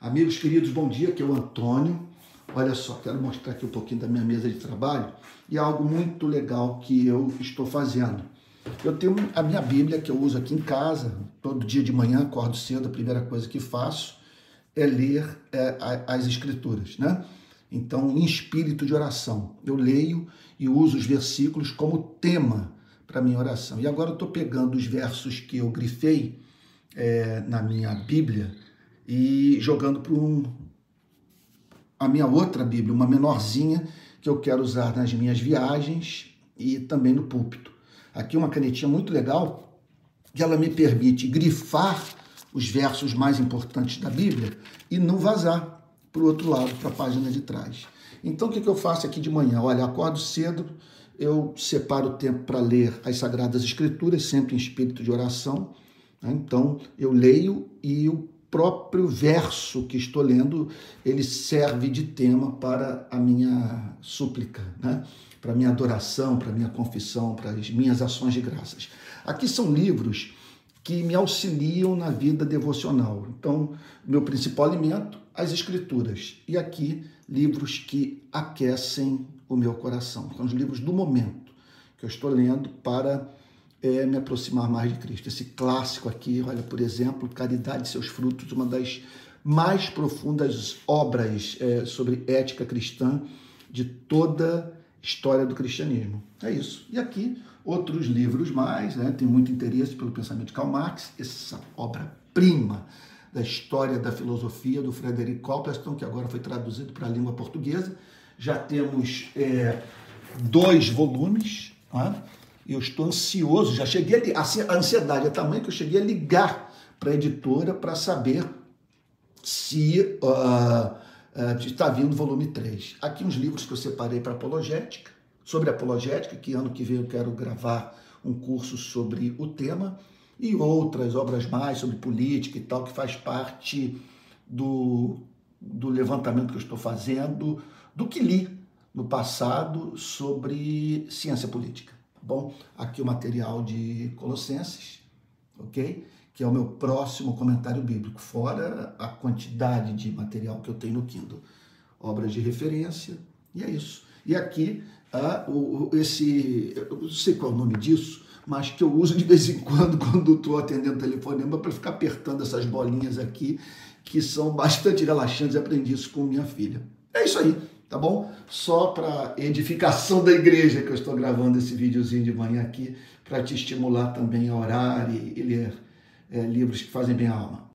Amigos queridos, bom dia, aqui é o Antônio. Olha só, quero mostrar aqui um pouquinho da minha mesa de trabalho e algo muito legal que eu estou fazendo. Eu tenho a minha Bíblia que eu uso aqui em casa, todo dia de manhã, acordo cedo, a primeira coisa que faço é ler é, as Escrituras, né? Então, em espírito de oração, eu leio e uso os versículos como tema para minha oração. E agora eu estou pegando os versos que eu grifei é, na minha Bíblia e jogando para um, a minha outra Bíblia, uma menorzinha, que eu quero usar nas minhas viagens e também no púlpito. Aqui uma canetinha muito legal, que ela me permite grifar os versos mais importantes da Bíblia e não vazar para o outro lado, para a página de trás. Então, o que, eu faço aqui de manhã? Olha, acordo cedo, eu separo o tempo para ler as Sagradas Escrituras, sempre em espírito de oração. Né? Então, eu leio e o próprio verso que estou lendo, ele serve de tema para a minha súplica, né? para a minha adoração, para a minha confissão, para as minhas ações de graças. Aqui são livros que me auxiliam na vida devocional. Então, meu principal alimento, as escrituras. E aqui, livros que aquecem o meu coração. São os livros do momento que eu estou lendo para é, me aproximar mais de Cristo. Esse clássico aqui, olha, por exemplo, Caridade e seus frutos, uma das mais profundas obras é, sobre ética cristã de toda a história do cristianismo. É isso. E aqui, outros livros mais, né? tem muito interesse pelo pensamento de Karl Marx, essa obra-prima da história da filosofia do Frederick Copleston, que agora foi traduzido para a língua portuguesa. Já temos é, dois volumes, tá? Eu estou ansioso, já cheguei a, a ansiedade é tamanho que eu cheguei a ligar para a editora para saber se uh, uh, está vindo volume 3. Aqui uns livros que eu separei para apologética, sobre apologética, que ano que vem eu quero gravar um curso sobre o tema, e outras obras mais sobre política e tal, que faz parte do, do levantamento que eu estou fazendo, do que li no passado sobre ciência política. Bom, aqui o material de Colossenses, ok? Que é o meu próximo comentário bíblico, fora a quantidade de material que eu tenho no Kindle. Obras de referência, e é isso. E aqui, ah, o, esse, eu não sei qual é o nome disso, mas que eu uso de vez em quando, quando estou atendendo telefonema, para ficar apertando essas bolinhas aqui, que são bastante relaxantes. Aprendi isso com minha filha. É isso aí tá bom? Só para edificação da igreja que eu estou gravando esse videozinho de manhã aqui, para te estimular também a orar e, e ler é, livros que fazem bem à alma.